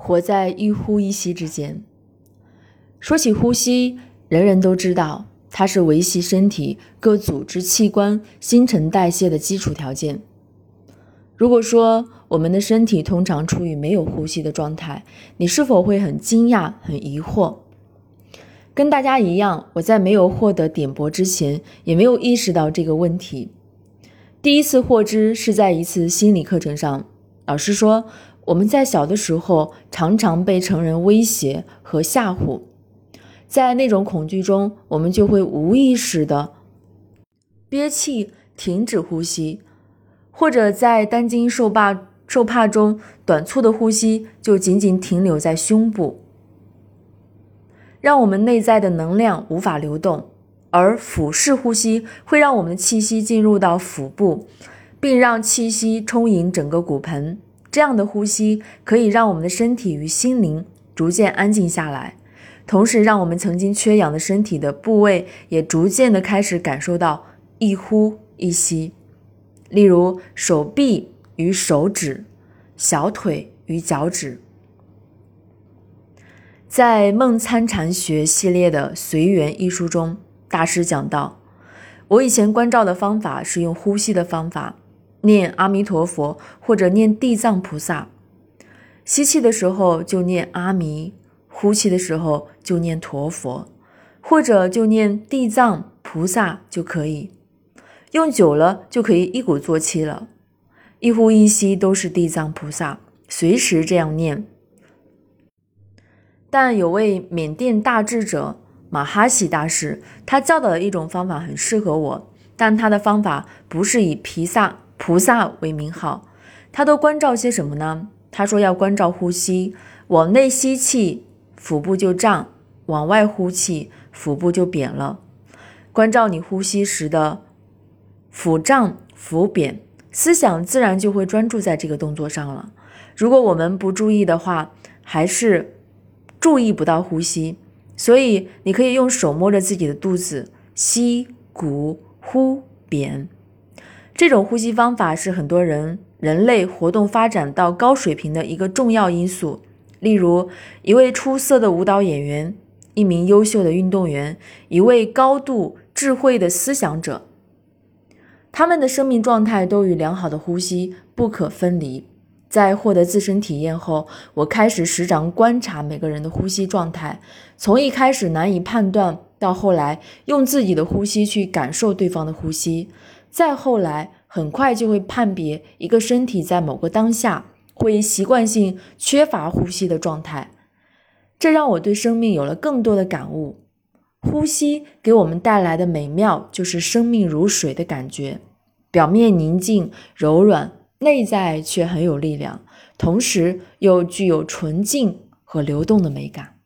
活在一呼一吸之间。说起呼吸，人人都知道，它是维系身体各组织器官新陈代谢的基础条件。如果说我们的身体通常处于没有呼吸的状态，你是否会很惊讶、很疑惑？跟大家一样，我在没有获得点拨之前，也没有意识到这个问题。第一次获知是在一次心理课程上，老师说。我们在小的时候常常被成人威胁和吓唬，在那种恐惧中，我们就会无意识的憋气、停止呼吸，或者在担惊受怕、受怕中，短促的呼吸就仅仅停留在胸部，让我们内在的能量无法流动。而腹式呼吸会让我们的气息进入到腹部，并让气息充盈整个骨盆。这样的呼吸可以让我们的身体与心灵逐渐安静下来，同时让我们曾经缺氧的身体的部位也逐渐的开始感受到一呼一吸。例如手臂与手指、小腿与脚趾。在梦参禅学系列的《随缘》一书中，大师讲到，我以前关照的方法是用呼吸的方法。念阿弥陀佛，或者念地藏菩萨，吸气的时候就念阿弥，呼气的时候就念陀佛，或者就念地藏菩萨就可以。用久了就可以一鼓作气了，一呼一吸都是地藏菩萨，随时这样念。但有位缅甸大智者马哈喜大师，他教导的一种方法很适合我，但他的方法不是以菩萨。菩萨为名号，他都关照些什么呢？他说要关照呼吸，往内吸气，腹部就胀；往外呼气，腹部就扁了。关照你呼吸时的腹胀、腹扁，思想自然就会专注在这个动作上了。如果我们不注意的话，还是注意不到呼吸。所以你可以用手摸着自己的肚子，吸、鼓、呼、扁。这种呼吸方法是很多人人类活动发展到高水平的一个重要因素。例如，一位出色的舞蹈演员，一名优秀的运动员，一位高度智慧的思想者，他们的生命状态都与良好的呼吸不可分离。在获得自身体验后，我开始时常观察每个人的呼吸状态，从一开始难以判断，到后来用自己的呼吸去感受对方的呼吸。再后来，很快就会判别一个身体在某个当下会习惯性缺乏呼吸的状态，这让我对生命有了更多的感悟。呼吸给我们带来的美妙，就是生命如水的感觉，表面宁静柔软，内在却很有力量，同时又具有纯净和流动的美感。